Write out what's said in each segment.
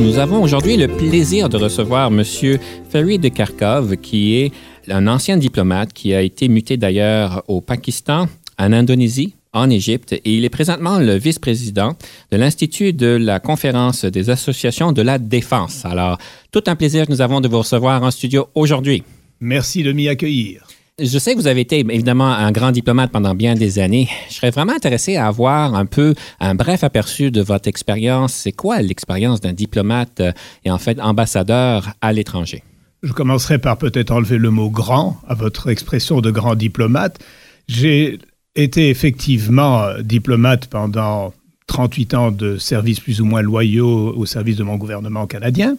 Nous avons aujourd'hui le plaisir de recevoir M. Ferry de Kharkov, qui est un ancien diplomate qui a été muté d'ailleurs au Pakistan, en Indonésie, en Égypte, et il est présentement le vice-président de l'Institut de la conférence des associations de la défense. Alors, tout un plaisir que nous avons de vous recevoir en studio aujourd'hui. Merci de m'y accueillir. Je sais que vous avez été évidemment un grand diplomate pendant bien des années. Je serais vraiment intéressé à avoir un peu un bref aperçu de votre expérience. C'est quoi l'expérience d'un diplomate euh, et en fait ambassadeur à l'étranger? Je commencerai par peut-être enlever le mot grand à votre expression de grand diplomate. J'ai été effectivement euh, diplomate pendant 38 ans de services plus ou moins loyaux au service de mon gouvernement canadien.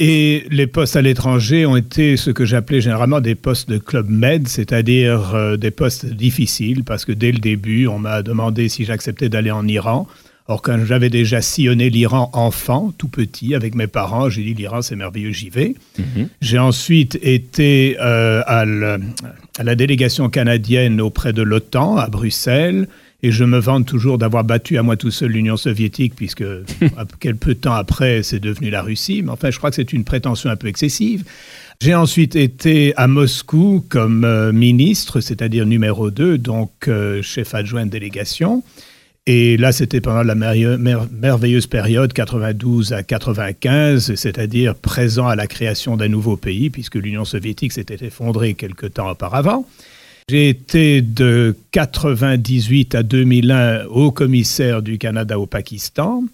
Et les postes à l'étranger ont été ce que j'appelais généralement des postes de club med, c'est-à-dire euh, des postes difficiles, parce que dès le début, on m'a demandé si j'acceptais d'aller en Iran. Or, quand j'avais déjà sillonné l'Iran enfant, tout petit, avec mes parents, j'ai dit l'Iran c'est merveilleux, j'y vais. Mhm. J'ai ensuite été euh, à, à la délégation canadienne auprès de l'OTAN à Bruxelles. Et je me vante toujours d'avoir battu à moi tout seul l'Union soviétique, puisque de temps après, c'est devenu la Russie. Mais enfin, je crois que c'est une prétention un peu excessive. J'ai ensuite été à Moscou comme euh, ministre, c'est-à-dire numéro 2, donc euh, chef adjoint de délégation. Et là, c'était pendant la merveilleuse période 92 à 95, c'est-à-dire présent à la création d'un nouveau pays, puisque l'Union soviétique s'était effondrée quelque temps auparavant. J'ai été de 98 à 2001 haut commissaire du Canada au Pakistan.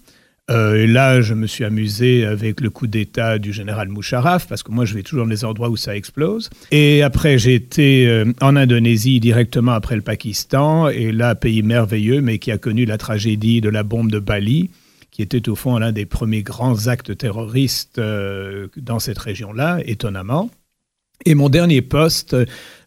Euh, et là, je me suis amusé avec le coup d'État du général Musharraf, parce que moi, je vais toujours dans les endroits où ça explose. Et après, j'ai été euh, en Indonésie directement après le Pakistan, et là, pays merveilleux, mais qui a connu la tragédie de la bombe de Bali, qui était au fond l'un des premiers grands actes terroristes euh, dans cette région-là, étonnamment. Et mon dernier poste,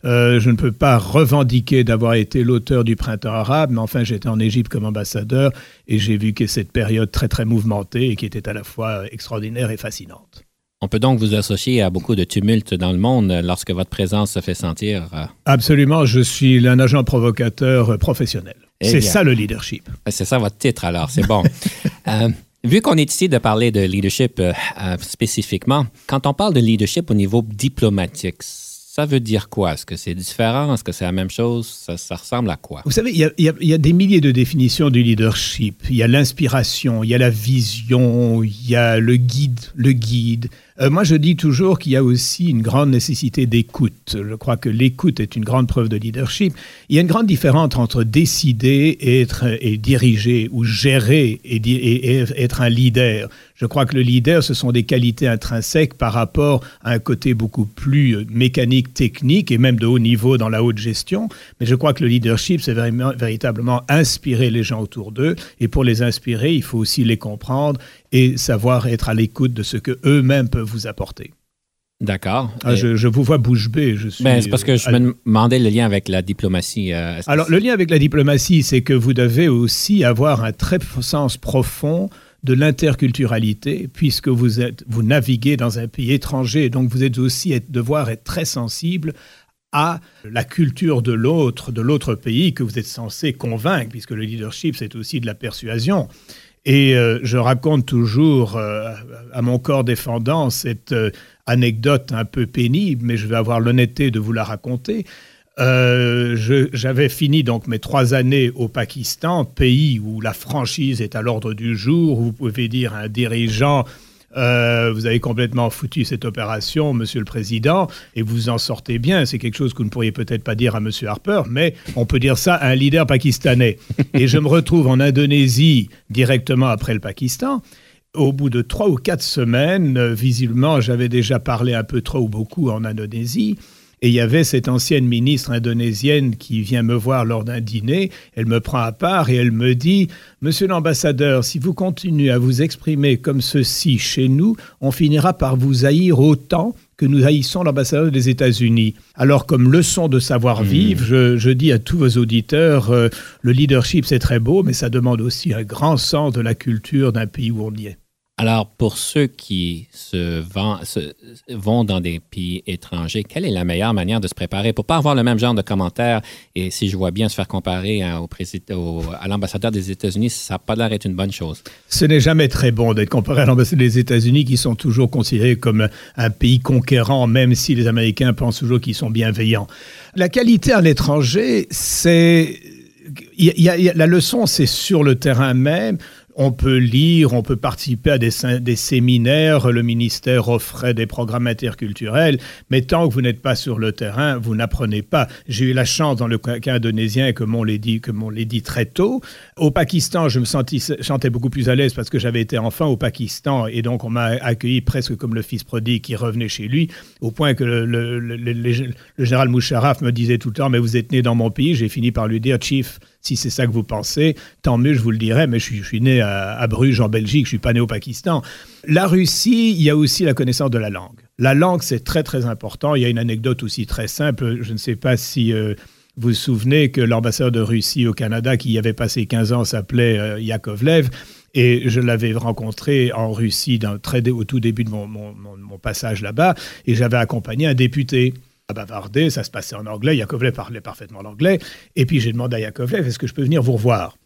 euh, je ne peux pas revendiquer d'avoir été l'auteur du printemps arabe, mais enfin j'étais en Égypte comme ambassadeur et j'ai vu que cette période très très mouvementée et qui était à la fois extraordinaire et fascinante. On peut donc vous associer à beaucoup de tumultes dans le monde lorsque votre présence se fait sentir. Euh, Absolument, je suis un agent provocateur professionnel. Eh c'est ça le leadership. C'est ça votre titre alors, c'est bon. euh, Vu qu'on est ici de parler de leadership euh, euh, spécifiquement, quand on parle de leadership au niveau diplomatique, ça veut dire quoi? Est-ce que c'est différent? Est-ce que c'est la même chose? Ça, ressemble à quoi? Vous savez, il y, a, des milliers de définitions du leadership. Il y a l'inspiration, il y a la vision, il y a le guide, le guide. Euh, moi, je dis toujours qu'il y a aussi une grande nécessité d'écoute. Je crois que l'écoute est une grande preuve de leadership. Il y a une grande différence entre décider et, être, et diriger ou gérer et, et être un leader. Je crois que le leader, ce sont des qualités intrinsèques par rapport à un côté beaucoup plus euh, mécanique, technique et même de haut niveau dans la haute gestion. Mais je crois que le leadership, c'est véritablement inspirer les gens autour d'eux. Et pour les inspirer, il faut aussi les comprendre et savoir être à l'écoute de ce que eux-mêmes peuvent vous apporter. D'accord. Ah, je, vous vois bouche bée. Ben, c'est parce que je euh, me demandais le lien avec la diplomatie. Euh, Alors, le lien avec la diplomatie, c'est que vous devez aussi avoir un très sens profond de l'interculturalité, puisque vous, êtes, vous naviguez dans un pays étranger, donc vous êtes aussi être, devoir être très sensible à la culture de l'autre, de l'autre pays que vous êtes censé convaincre, puisque le leadership, c'est aussi de la persuasion. Et euh, je raconte toujours euh, à mon corps défendant cette euh, anecdote un peu pénible, mais je vais avoir l'honnêteté de vous la raconter. J'avais fini donc mes trois années au Pakistan, pays où la franchise est à l'ordre du jour, où vous pouvez dire un dirigeant euh, vous avez complètement foutu cette opération, Monsieur le Président, et vous en sortez bien. C'est quelque chose que vous ne pourriez peut-être pas dire à Monsieur Harper, mais on peut dire ça à un leader pakistanais. Et je me retrouve en Indonésie directement après le Pakistan. Au bout de trois ou quatre semaines, visiblement, j'avais déjà parlé un peu trop ou beaucoup en Indonésie. Et il y avait cette ancienne ministre indonésienne qui vient me voir lors d'un dîner. Elle me prend à part et elle me dit Monsieur l'ambassadeur, si vous continuez à vous exprimer comme ceci chez nous, on finira par vous haïr autant que nous haïssons l'ambassadeur des États-Unis. Alors, comme leçon de savoir-vivre, hmm. je, dis à tous vos auditeurs, euh, le leadership, c'est très beau, mais ça demande aussi un grand sens de la culture d'un pays où on y est. Alors, pour ceux qui se, vont dans des pays étrangers, quelle est la meilleure manière de se préparer pour ne pas avoir le même genre de commentaires? Et si je vois bien se faire comparer à, à l'ambassadeur des États-Unis, ça n'a pas l'air d'être une bonne chose. Ce n'est jamais très bon d'être comparé à l'ambassadeur des États-Unis qui sont toujours considérés comme un pays conquérant, même si les Américains pensent toujours qu'ils sont bienveillants. La qualité à l'étranger, c'est... la leçon, c'est sur le terrain même on peut lire, on peut participer à des, séminaires, le ministère offrait des programmes interculturels, mais tant que vous n'êtes pas sur le terrain, vous n'apprenez pas. J'ai eu la chance dans le cas indonésien, comme on l'a dit, dit très tôt. Au Pakistan, je me sentais beaucoup plus à l'aise parce que j'avais été enfant au Pakistan et donc on m'a accueilli presque comme le fils prodigue qui revenait chez lui, au point que le, le général Moucharaf me disait tout le temps, mais vous êtes né dans mon pays. J'ai fini par lui dire, Chief, si c'est ça que vous pensez, tant mieux, je vous le dirai, mais je suis, né à, Bruges, en Belgique, je suis pas né au Pakistan. La Russie, il y a aussi la connaissance de la langue. La langue, c'est très, très important. Il y a une anecdote aussi très simple. Je ne sais pas si... Euh, vous vous souvenez que l'ambassadeur de Russie au Canada, qui y avait passé 15 ans, s'appelait euh, Yakovlev. Et je l'avais rencontré en Russie au tout début de mon passage là-bas. Et j'avais accompagné un député à bavarder, ça se passait en anglais. Yakovlev parlait parfaitement l'anglais. Et puis j'ai demandé à Yakovlev, est-ce que je peux venir vous revoir?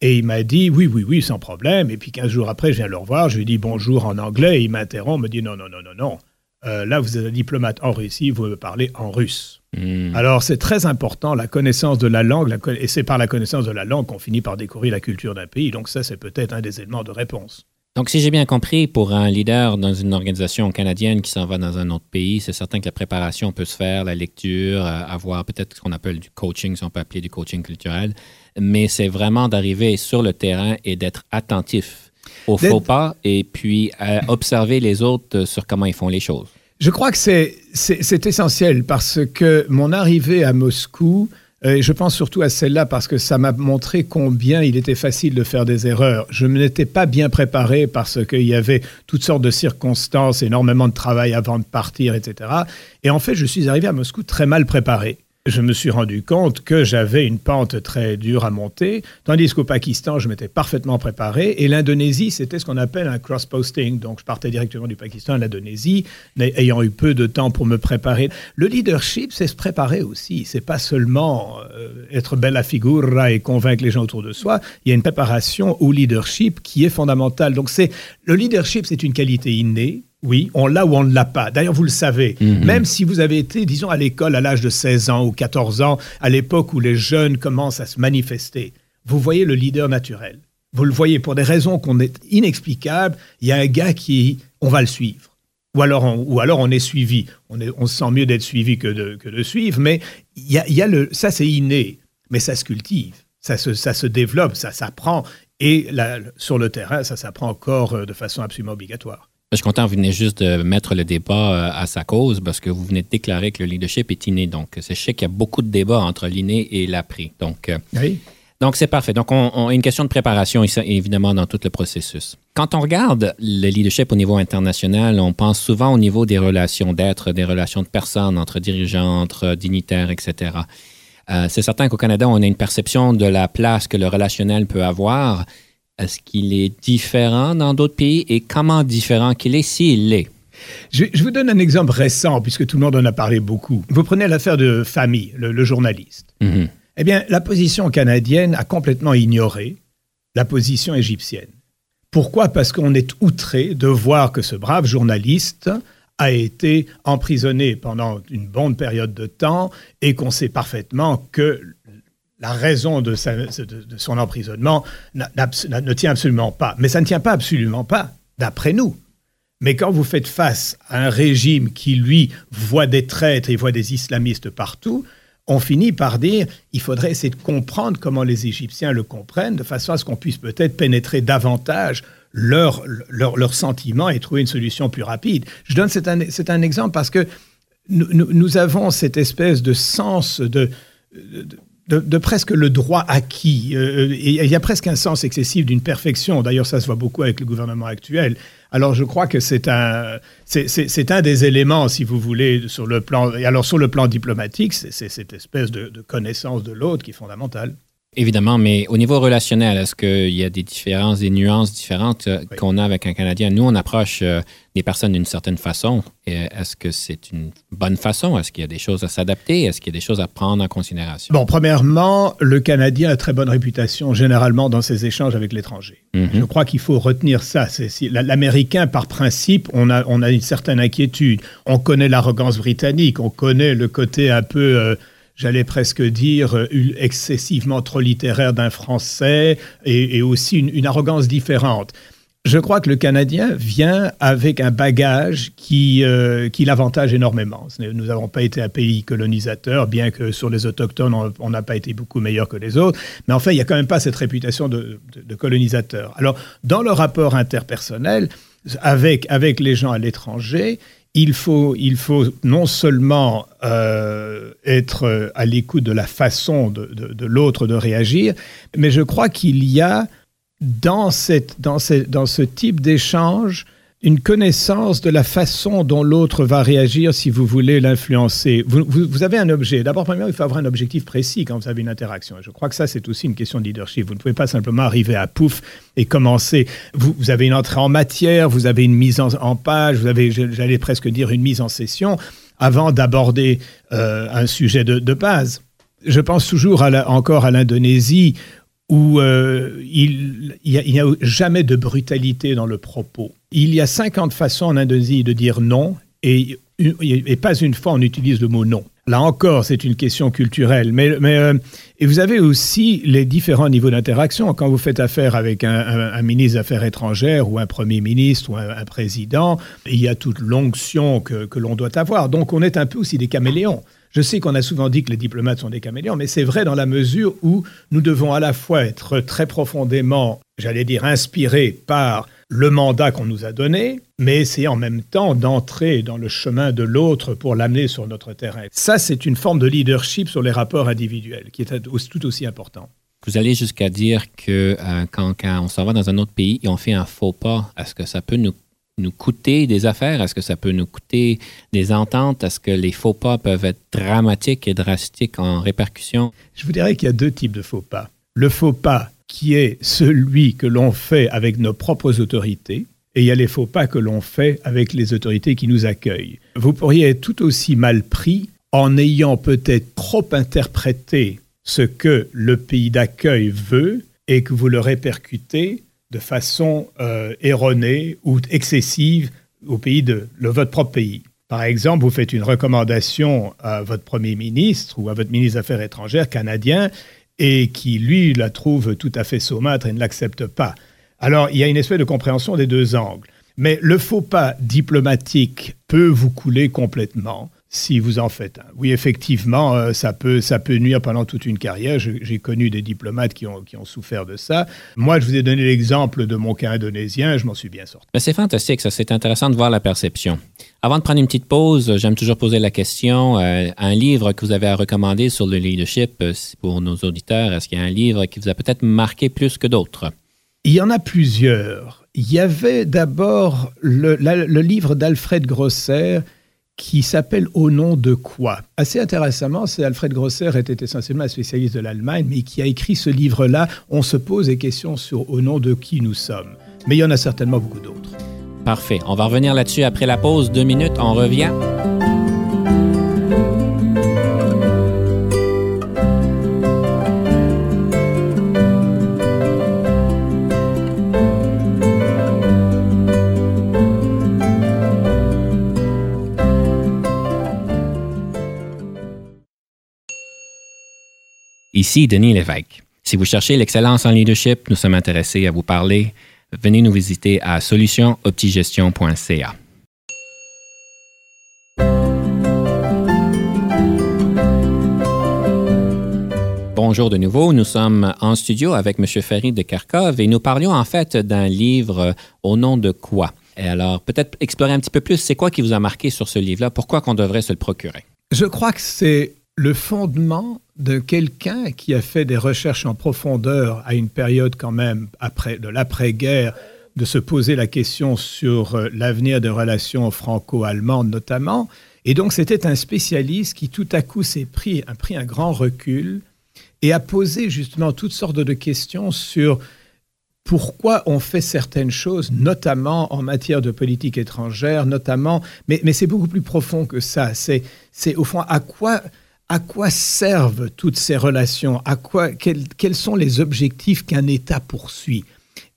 Et il m'a dit, oui, oui, oui, sans problème. Et puis 15 jours après, je viens le revoir, je lui dis bonjour en anglais. Et il m'interrompt, me dit, non, non, non, non, non. Euh, là, vous êtes un diplomate en Russie, vous me parlez en russe. Hmm. Alors, c'est très important, la connaissance de la langue, et c'est par la connaissance de la langue qu'on finit par découvrir la culture d'un pays. Donc, ça, c'est peut-être un des éléments de réponse. Donc, si j'ai bien compris, pour un leader dans une organisation canadienne qui s'en va dans un autre pays, c'est certain que la préparation peut se faire, la lecture, euh, avoir peut-être ce qu'on appelle du coaching, si on peut appeler du coaching culturel, mais c'est vraiment d'arriver sur le terrain et d'être attentif aux faux pas et puis euh, observer les autres sur comment ils font les choses. Je crois que c'est essentiel parce que mon arrivée à Moscou, euh, et je pense surtout à celle-là parce que ça m'a montré combien il était facile de faire des erreurs. Je ne m'étais pas bien préparé parce qu'il y avait toutes sortes de circonstances, énormément de travail avant de partir, etc. Et en fait, je suis arrivé à Moscou très mal préparé je me suis rendu compte que j'avais une pente très dure à monter, tandis qu'au Pakistan, je m'étais parfaitement préparé. Et l'Indonésie, c'était ce qu'on appelle un cross-posting. Donc, je partais directement du Pakistan à l'Indonésie, ayant eu peu de temps pour me préparer. Le leadership, c'est se préparer aussi. C'est pas seulement euh, être bella figura et convaincre les gens autour de soi. Il y a une préparation au leadership qui est fondamentale. Donc, c'est le leadership, c'est une qualité innée oui, on l'a ou on ne l'a pas. D'ailleurs, vous le savez, mhm. même si vous avez été, disons, à l'école à l'âge de 16 ans ou 14 ans, à l'époque où les jeunes commencent à se manifester, vous voyez le leader naturel. Vous le voyez pour des raisons qu'on est inexplicables. Il y a un gars qui, on va le suivre. Ou alors on, ou alors on est suivi. On, est, on se sent mieux d'être suivi que de, que de suivre, mais il y a, il y a le, ça c'est inné, mais ça se cultive, ça se, ça se développe, ça s'apprend. Et là, sur le terrain, ça s'apprend encore euh, de façon absolument obligatoire. Je suis content, vous venez juste de mettre le débat euh, à sa cause parce que vous venez de déclarer que le leadership est inné. Donc, je sais qu'il y a beaucoup de débats entre l'inné et l'après. Donc, euh, oui. Donc, c'est parfait. Donc, on, a une question de préparation, évidemment, dans tout le processus. Quand on regarde le leadership au niveau international, on pense souvent au niveau des relations d'être, des relations de personnes entre dirigeants, entre dignitaires, etc. Euh, c'est certain qu'au Canada, on a une perception de la place que le relationnel peut avoir. Est-ce qu'il est différent dans d'autres pays et comment différent qu'il est s'il l'est? Je, vous donne un exemple récent, puisque tout le monde en a parlé beaucoup. Vous prenez l'affaire de Famille, le, journaliste. Mm-hmm. Eh bien, la position canadienne a complètement ignoré la position égyptienne. Pourquoi? Parce qu'on est outré de voir que ce brave journaliste a été emprisonné pendant une bonne période de temps et qu'on sait parfaitement que la raison de, son emprisonnement ne tient absolument pas. Mais ça ne tient pas absolument pas, d'après nous. Mais quand vous faites face à un régime qui, lui, voit des traîtres et voit des islamistes partout, on finit par dire il faudrait essayer de comprendre comment les Égyptiens le comprennent, de façon à ce qu'on puisse peut-être pénétrer davantage leurs leur, sentiments et trouver une solution plus rapide. Je donne c'est un, exemple parce que nous, avons cette espèce de sens de, presque le droit acquis. Euh, il y a presque un sens excessif d'une perfection. D'ailleurs, ça se voit beaucoup avec le gouvernement actuel. Alors, je crois que c'est un, c'est, un des éléments, si vous voulez, sur le plan. Et alors, sur le plan diplomatique, c'est, cette espèce de, de connaissance de l'autre qui est fondamentale. Évidemment, mais au niveau relationnel, est-ce qu'il y a des différences, des nuances différentes euh, qu'on a avec un Canadien? Nous, on approche euh, des personnes d'une certaine façon. Est-ce que c'est une bonne façon? Est-ce qu'il y a des choses à s'adapter? Est-ce qu'il y a des choses à prendre en considération? Bon, premièrement, le Canadien a très bonne réputation généralement dans ses échanges avec l'étranger. Mhm. Je crois qu'il faut retenir ça. L'Américain, par principe, on a, on a une certaine inquiétude. On connaît l'arrogance britannique, on connaît le côté un peu... Euh, j'allais presque dire, euh, excessivement trop littéraire d'un Français et, aussi une, arrogance différente. Je crois que le Canadien vient avec un bagage qui, euh, qui l'avantage énormément. Nous n'avons pas été un pays colonisateur, bien que sur les autochtones, on n'a pas été beaucoup meilleur que les autres. Mais en fait, il n'y a quand même pas cette réputation de, colonisateur. Alors, dans le rapport interpersonnel, avec, avec les gens à l'étranger, il faut, il faut non seulement euh, être à l'écoute de la façon de, de, l'autre de réagir, mais je crois qu'il y a dans, cette, dans, dans ce type d'échange une connaissance de la façon dont l'autre va réagir si vous voulez l'influencer. Vous, avez un objet. D'abord, premièrement, il faut avoir un objectif précis quand vous avez une interaction. je crois que ça, c'est aussi une question de leadership. Vous ne pouvez pas simplement arriver à pouf et commencer. Vous, avez une entrée en matière, vous avez une mise en, page, vous avez, j'allais presque dire, une mise en session avant d'aborder euh, un sujet de, base. Je pense toujours encore à l'Indonésie où euh, il n'y a, jamais de brutalité dans le propos. Il y a 50 façons en Indonésie de dire non et, pas une fois on utilise le mot non. Là encore, c'est une question culturelle. Mais, mais euh, et vous avez aussi les différents niveaux d'interaction. Quand vous faites affaire avec un, ministre des Affaires étrangères ou un Premier ministre ou un, président, il y a toute l'onction que, que l'on doit avoir. Donc on est un peu aussi des caméléons. Je sais qu'on a souvent dit que les diplomates sont des caméléons, mais c'est vrai dans la mesure où nous devons à la fois être très profondément, j'allais dire, inspirés par le mandat qu'on nous a donné, mais essayer en même temps d'entrer dans le chemin de l'autre pour l'amener sur notre terrain. Ça, c'est une forme de leadership sur les rapports individuels qui est tout aussi important. Vous allez jusqu'à dire que euh, quand, quand, on s'en va dans un autre pays et on fait un faux pas, est-ce que ça peut nous nous coûter des affaires? Est-ce que ça peut nous coûter des ententes? Est-ce que les faux pas peuvent être dramatiques et drastiques en répercussion? Je vous dirais qu'il y a deux types de faux pas. Le faux pas qui est celui que l'on fait avec nos propres autorités, et il y a les faux pas que l'on fait avec les autorités qui nous accueillent. Vous pourriez être tout aussi mal pris en ayant peut-être trop interprété ce que le pays d'accueil veut et que vous le répercutez de façon euh, erronée ou excessive au pays de votre propre pays. Par exemple, vous faites une recommandation à votre premier ministre ou à votre ministre des Affaires étrangères canadien et qui, lui, la trouve tout à fait saumâtre et ne l'accepte pas. Alors, il y a une espèce de compréhension des deux angles. Mais le faux pas diplomatique peut vous couler complètement si vous en faites un. Oui, effectivement, euh, ça, peut, ça peut nuire pendant toute une carrière. J'ai connu des diplomates qui ont, qui ont souffert de ça. Moi, je vous ai donné l'exemple de mon cas indonésien, je m'en suis bien sorti. C'est fantastique, ça. C'est intéressant de voir la perception. Avant de prendre une petite pause, j'aime toujours poser la question, euh, un livre que vous avez à recommander sur le leadership euh, pour nos auditeurs, est-ce qu'il y a un livre qui vous a peut-être marqué plus que d'autres? Il y en a plusieurs. Il y avait d'abord le, le livre d'Alfred Grosser, qui s'appelle Au nom de quoi? Assez intéressamment, c'est Alfred Grosser était essentiellement un spécialiste de l'Allemagne, mais qui a écrit ce livre-là. On se pose des questions sur au nom de qui nous sommes. Mais il y en a certainement beaucoup d'autres. Parfait. On va revenir là-dessus après la pause. Deux minutes, on revient. Ici Denis Lévesque. Si vous cherchez l'excellence en leadership, nous sommes intéressés à vous parler. Venez nous visiter à solutionoptigestion.ca. Bonjour de nouveau. Nous sommes en studio avec M. Ferry de Kharkov et nous parlions en fait d'un livre Au nom de quoi? Et alors, peut-être explorer un petit peu plus, c'est quoi qui vous a marqué sur ce livre-là? Pourquoi qu'on devrait se le procurer? Je crois que c'est le fondement de quelqu'un qui a fait des recherches en profondeur à une période quand même après, de l'après-guerre, de se poser la question sur euh, l'avenir des relations franco-allemandes notamment. Et donc c'était un spécialiste qui tout à coup s'est pris, a pris un grand recul et a posé justement toutes sortes de questions sur pourquoi on fait certaines choses, notamment en matière de politique étrangère, notamment, mais, mais c'est beaucoup plus profond que ça. C'est, c'est au fond à quoi à quoi servent toutes ces relations? À quoi, quels, sont les objectifs qu'un État poursuit?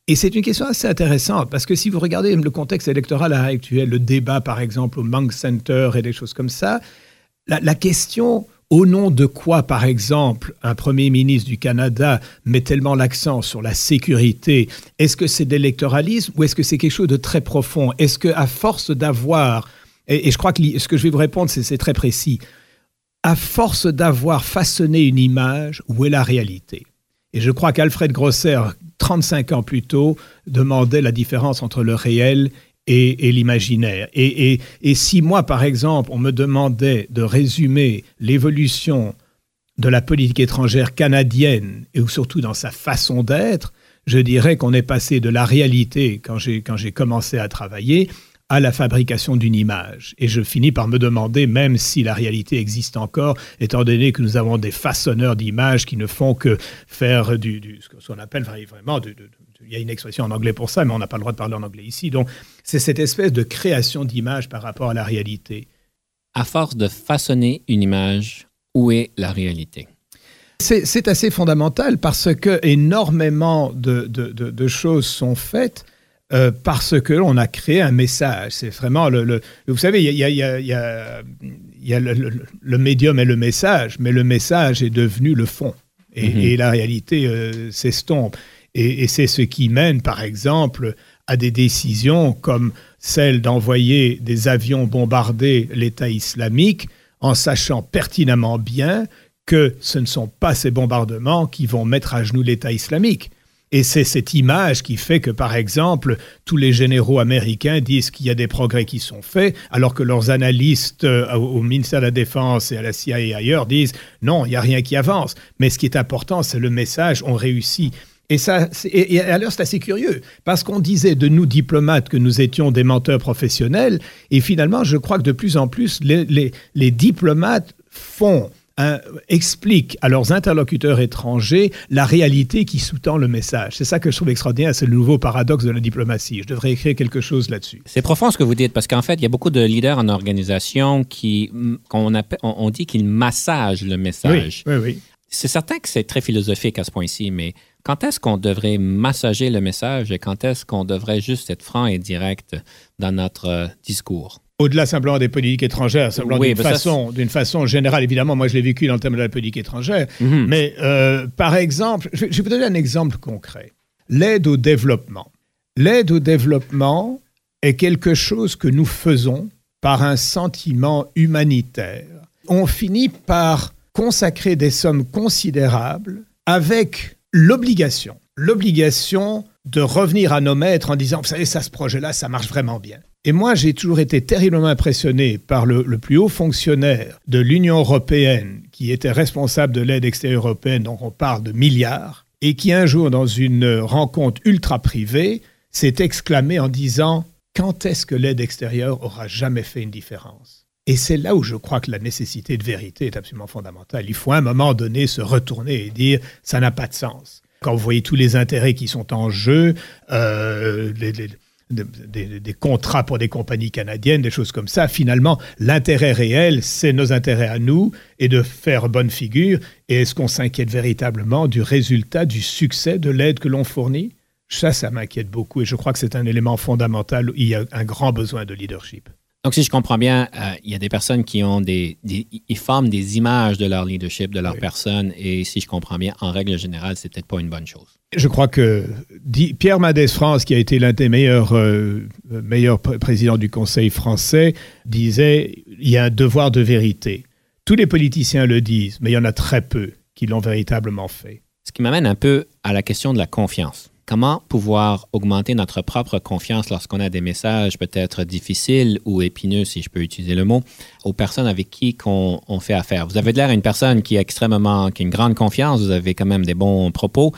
Et c'est une question assez intéressante parce que si vous regardez le contexte électoral actuel, le débat par exemple au Mank Center et des choses comme ça, la, question au nom de quoi, par exemple, un Premier ministre du Canada met tellement l'accent sur la sécurité Est-ce que c'est de l'électoralisme ou est-ce que c'est quelque chose de très profond? Est-ce qu'à force d'avoir, et, je crois que ce que je vais vous répondre, c'est très précis, à force d'avoir façonné une image, où est la réalité? Et je crois qu'Alfred Grosser, 35 ans plus tôt, demandait la différence entre le réel et, l'imaginaire. Et, si moi, par exemple, on me demandait de résumer l'évolution de la politique étrangère canadienne, et surtout dans sa façon d'être, je dirais qu'on est passé de la réalité, quand j'ai commencé à travailler, à la fabrication d'une image. Et je finis par me demander, même si la réalité existe encore, étant donné que nous avons des façonneurs d'images qui ne font que faire du, ce qu'on appelle vraiment, il y a une expression en anglais pour ça, mais on n'a pas le droit de parler en anglais ici. Donc, c'est cette espèce de création d'images par rapport à la réalité. À force de façonner une image, où est la réalité? C'est assez fondamental parce que énormément de, de choses sont faites euh, parce que l'on a créé un message. C'est vraiment le, Vous savez, il y a, y a, y a, y a le, médium et le message, mais le message est devenu le fond. Et, mhm. et la réalité euh, s'estompe. Et, et c'est ce qui mène, par exemple, à des décisions comme celle d'envoyer des avions bombarder l'État islamique en sachant pertinemment bien que ce ne sont pas ces bombardements qui vont mettre à genoux l'État islamique. Et c'est cette image qui fait que, par exemple, tous les généraux américains disent qu'il y a des progrès qui sont faits, alors que leurs analystes euh, au ministère de la Défense et à la CIA et ailleurs disent non, il n'y a rien qui avance. Mais ce qui est important, c'est le message, on réussit. Et, ça, et, alors c'est assez curieux, parce qu'on disait de nous diplomates que nous étions des menteurs professionnels, et finalement, je crois que de plus en plus, les, les diplomates font expliquent à leurs interlocuteurs étrangers la réalité qui sous-tend le message. C'est ça que je trouve extraordinaire, c'est le nouveau paradoxe de la diplomatie. Je devrais écrire quelque chose là-dessus. C'est profond ce que vous dites, parce qu'en fait, il y a beaucoup de leaders en organisation qui, qu'on appelle, on, dit qu'ils massagent le message. Oui, oui, oui. C'est certain que c'est très philosophique à ce point-ci, mais quand est-ce qu'on devrait massager le message et quand est-ce qu'on devrait juste être franc et direct dans notre euh, discours? Au-delà simplement des politiques étrangères, simplement d'une façon, d'une façon générale. Évidemment, moi, je l'ai vécu dans le thème de la politique étrangère. Mhm. Mais euh, par exemple, je, je vais vous donner un exemple concret. L'aide au développement. L'aide au développement est quelque chose que nous faisons par un sentiment humanitaire. On finit par consacrer des sommes considérables avec l'obligation, l'obligation de revenir à nos maîtres en disant, vous savez, ça, ce projet-là, ça marche vraiment bien. Et moi, j'ai toujours été terriblement impressionné par le, plus haut fonctionnaire de l'Union européenne qui était responsable de l'aide extérieure européenne, dont on parle de milliards, et qui un jour, dans une rencontre ultra privée, s'est exclamé en disant Quand est-ce que l'aide extérieure aura jamais fait une différence? Et c'est là où je crois que la nécessité de vérité est absolument fondamentale. Il faut à un moment donné se retourner et dire Ça n'a pas de sens. Quand vous voyez tous les intérêts qui sont en jeu, euh, les, des, contrats pour des compagnies canadiennes, des choses comme ça. Finalement, l'intérêt réel, c'est nos intérêts à nous et de faire bonne figure. Et est-ce qu'on s'inquiète véritablement du résultat, du succès de l'aide que l'on fournit? Ça, ça m'inquiète beaucoup et je crois que c'est un élément fondamental où il y a un grand besoin de leadership. Donc, si je comprends bien, euh, il y a des personnes qui ont des, Ils forment des images de leur leadership, de leur personne, et si je comprends bien, en règle générale, c'est peut-être pas une bonne chose. Je crois que Pierre Madès France, qui a été l'un des meilleurs, euh, meilleurs présidents du Conseil français, disait il y a un devoir de vérité. Tous les politiciens le disent, mais il y en a très peu qui l'ont véritablement fait. Ce qui m'amène un peu à la question de la confiance comment pouvoir augmenter notre propre confiance lorsqu'on a des messages peut-être difficiles ou épineux, si je peux utiliser le mot, aux personnes avec qui on, fait affaire? Vous avez l'air une personne qui a extrêmement, qui a une grande confiance, vous avez quand même des bons propos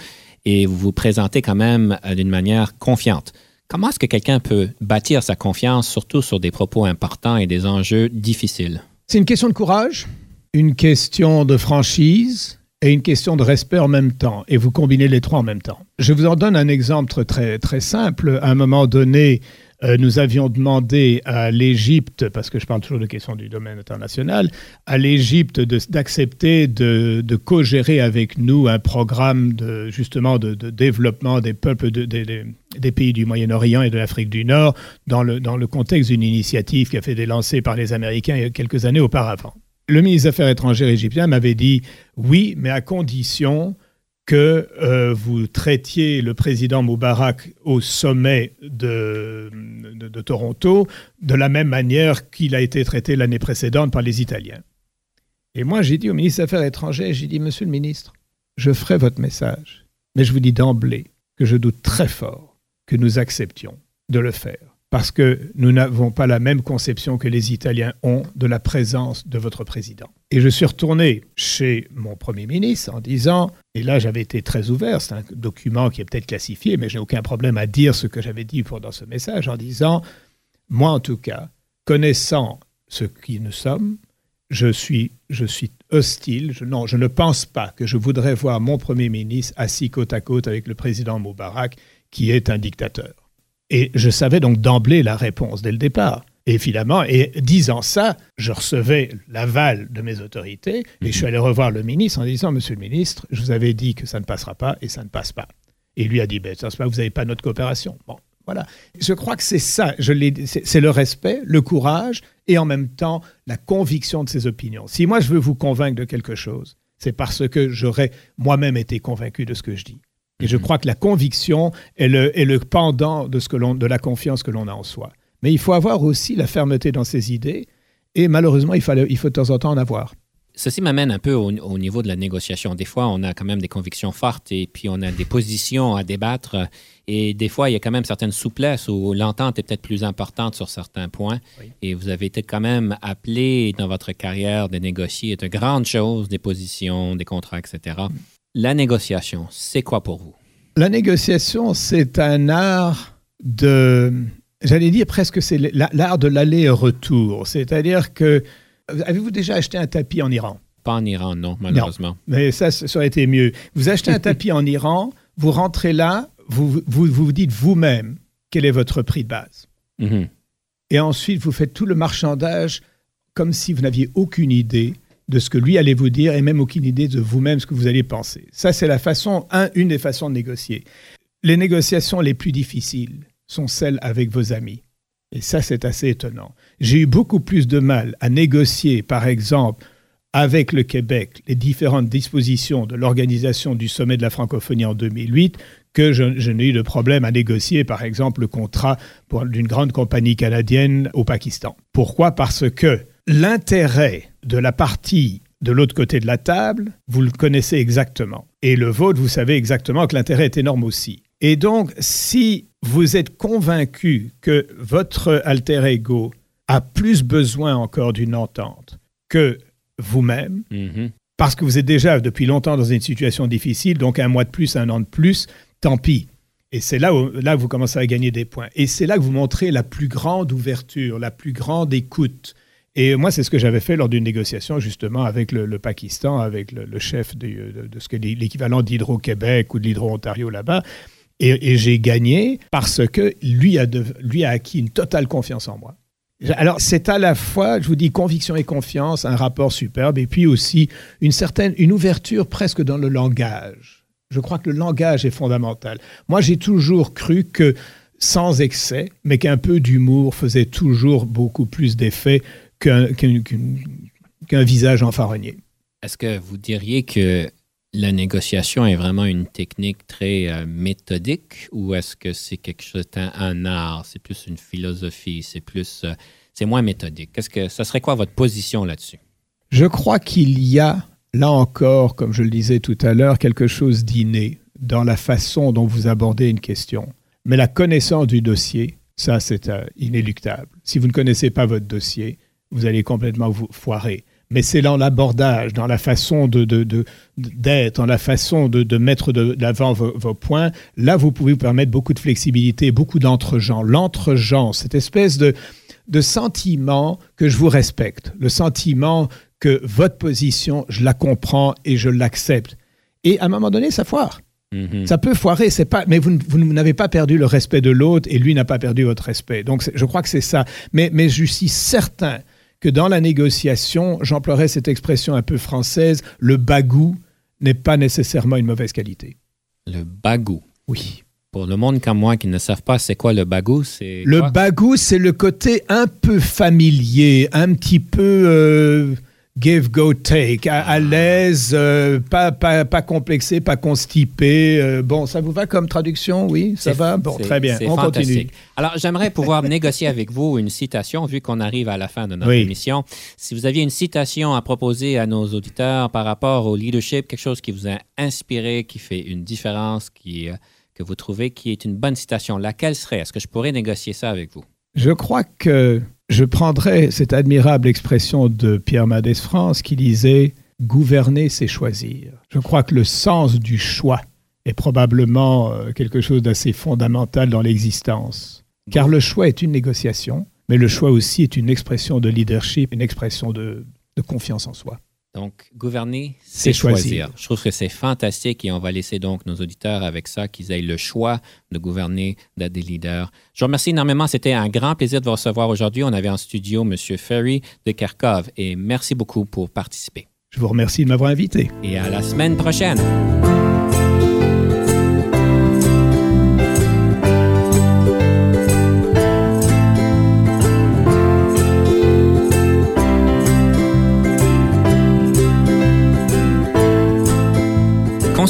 et vous vous présentez quand même euh, d'une manière confiante. Comment est-ce que quelqu'un peut bâtir sa confiance, surtout sur des propos importants et des enjeux difficiles? C'est une question de courage, une question de franchise, et une question de respect en même temps. Et vous combinez les trois en même temps. Je vous en donne un exemple très, très simple. À un moment donné, euh, nous avions demandé à l'Égypte, parce que je parle toujours de questions du domaine international, à l'Égypte d'accepter de, co-gérer avec nous un programme de, justement de, développement des peuples des pays du Moyen-Orient et de l'Afrique du Nord dans le, dans le contexte d'une initiative qui a été lancée par les Américains il y a quelques années auparavant le ministre des Affaires étrangères égyptien m'avait dit oui, mais à condition que euh, vous traitiez le président Moubarak au sommet de, de, Toronto de la même manière qu'il a été traité l'année précédente par les Italiens. Et moi, j'ai dit au ministre des Affaires étrangères, j'ai dit, Monsieur le ministre, je ferai votre message, mais je vous dis d'emblée que je doute très fort que nous acceptions de le faire parce que nous n'avons pas la même conception que les Italiens ont de la présence de votre président. Et je suis retourné chez mon Premier ministre en disant, et là j'avais été très ouvert, c'est un document qui est peut-être classifié, mais je n'ai aucun problème à dire ce que j'avais dit dans ce message, en disant, moi en tout cas, connaissant ce qui nous sommes, je suis, je suis hostile. Je, non, je ne pense pas que je voudrais voir mon Premier ministre assis côte à côte avec le président Moubarak, qui est un dictateur. Et je savais donc d'emblée la réponse dès le départ. Évidemment, et disant ça, je recevais l'aval de mes autorités et je suis allé revoir le ministre en disant Monsieur le ministre, je vous avais dit que ça ne passera pas et ça ne passe pas. Et lui a dit ben, ça se passe, vous n'avez pas notre coopération. Bon, voilà. Je crois que c'est ça, c'est le respect, le courage et en même temps la conviction de ses opinions. Si moi je veux vous convaincre de quelque chose, c'est parce que j'aurais moi-même été convaincu de ce que je dis. Et je crois que la conviction est le, est le pendant de, ce que de la confiance que l'on a en soi. Mais il faut avoir aussi la fermeté dans ses idées, et malheureusement, il faut, il faut de temps en temps en avoir. Ceci m'amène un peu au, niveau de la négociation. Des fois, on a quand même des convictions fortes et puis on a des positions à débattre. Et des fois, il y a quand même certaines souplesses où l'entente est peut-être plus importante sur certains points. Et vous avez été quand même appelé dans votre carrière de négocier de grandes choses, des positions, des contrats, etc. La négociation, c'est quoi pour vous? La négociation, c'est un art de, j'allais dire presque c'est l'art de l'aller-retour. C'est-à-dire que, avez-vous déjà acheté un tapis en Iran? Pas en Iran, non, malheureusement. mais ça, ça aurait été mieux. Vous achetez un tapis en Iran, vous rentrez là, vous vous, vous, dites vous-même quel est votre prix de base. Mm-hmm. Et ensuite, vous faites tout le marchandage comme si vous n'aviez aucune idée de ce que lui allait vous dire et même aucune idée de vous-même ce que vous allez penser. Ça, c'est la façon, un, une des façons de négocier. Les négociations les plus difficiles sont celles avec vos amis. Et ça, c'est assez étonnant. J'ai eu beaucoup plus de mal à négocier, par exemple, avec le Québec, les différentes dispositions de l'organisation du sommet de la francophonie en 2008 que je, je n'ai eu de problème à négocier, par exemple, le contrat d'une grande compagnie canadienne au Pakistan. Pourquoi? Parce que l'intérêt de la partie de l'autre côté de la table, vous le connaissez exactement. Et le vôtre, vous savez exactement que l'intérêt est énorme aussi. Et donc, si vous êtes convaincu que votre alter ego a plus besoin encore d'une entente que vous-même, mhm. parce que vous êtes déjà depuis longtemps dans une situation difficile, donc un mois de plus, un an de plus, tant pis. Et c'est là où là, vous commencez à gagner des points. Et c'est là que vous montrez la plus grande ouverture, la plus grande écoute, et moi, c'est ce que j'avais fait lors d'une négociation justement avec le, Pakistan, avec le, chef de, ce que l'équivalent d'Hydro-Québec ou de l'Hydro-Ontario là-bas. Et, j'ai gagné parce que lui a, lui a acquis une totale confiance en moi. Alors, c'est à la fois, je vous dis, conviction et confiance, un rapport superbe, et puis aussi une certaine, une ouverture presque dans le langage. Je crois que le langage est fondamental. Moi, j'ai toujours cru que sans excès, mais qu'un peu d'humour faisait toujours beaucoup plus d'effet qu'un visage enfarogné. Est-ce que vous diriez que la négociation est vraiment une technique très euh, méthodique ou est-ce que c'est quelque chose un, art, c'est plus une philosophie, c'est plus euh, c'est moins méthodique Qu'est-ce que ça serait quoi votre position là-dessus? Je crois qu'il y a là encore, comme je le disais tout à l'heure, quelque chose d'inné dans la façon dont vous abordez une question. Mais la connaissance du dossier, ça, c'est euh, inéluctable. Si vous ne connaissez pas votre dossier, vous allez complètement vous foirer. Mais c'est dans l'abordage, dans la façon de, d'être, dans la façon de, mettre de l'avant vos, vos, points. Là, vous pouvez vous permettre beaucoup de flexibilité, beaucoup d'entre-gens. L'entre-gens, cette espèce de, de sentiment que je vous respecte, le sentiment que votre position, je la comprends et je l'accepte. Et à un moment donné, ça foire. Mhm. Ça peut foirer, c'est pas, mais vous, vous n'avez pas perdu le respect de l'autre et lui n'a pas perdu votre respect. Donc je crois que c'est ça. Mais, mais je suis certain que dans la négociation, j'emploierais cette expression un peu française, le bagou n'est pas nécessairement une mauvaise qualité. Le bagou. Oui. Pour le monde comme moi qui ne savent pas c'est quoi le bagou, c'est. Le bagou, c'est le côté un peu familier, un petit peu. Euh, give, go, take, à, l'aise, euh, pas, pas, pas, complexé, pas constipé. Euh, bon, ça vous va comme traduction, oui Ça va? Bon, très bien, on continue. Alors, j'aimerais pouvoir négocier avec vous une citation, vu qu'on arrive à la fin de notre émission. Si vous aviez une citation à proposer à nos auditeurs par rapport au leadership, quelque chose qui vous a inspiré, qui fait une différence, qui, euh, que vous trouvez qui est une bonne citation, laquelle serait? Est-ce que je pourrais négocier ça avec vous? Je crois que je prendrais cette admirable expression de Pierre Madès France qui disait Gouverner, c'est choisir. Je crois que le sens du choix est probablement euh, quelque chose d'assez fondamental dans l'existence. Car le choix est une négociation, mais le choix aussi est une expression de leadership, une expression de, confiance en soi. Donc, gouverner, c'est choisir. Je trouve que c'est fantastique et on va laisser donc nos auditeurs avec ça, qu'ils aient le choix de gouverner, d'être des leaders. Je vous remercie énormément. C'était un grand plaisir de vous recevoir aujourd'hui. On avait en studio M. Ferry de Kharkov et merci beaucoup pour participer. Je vous remercie de m'avoir invité. Et à la semaine prochaine.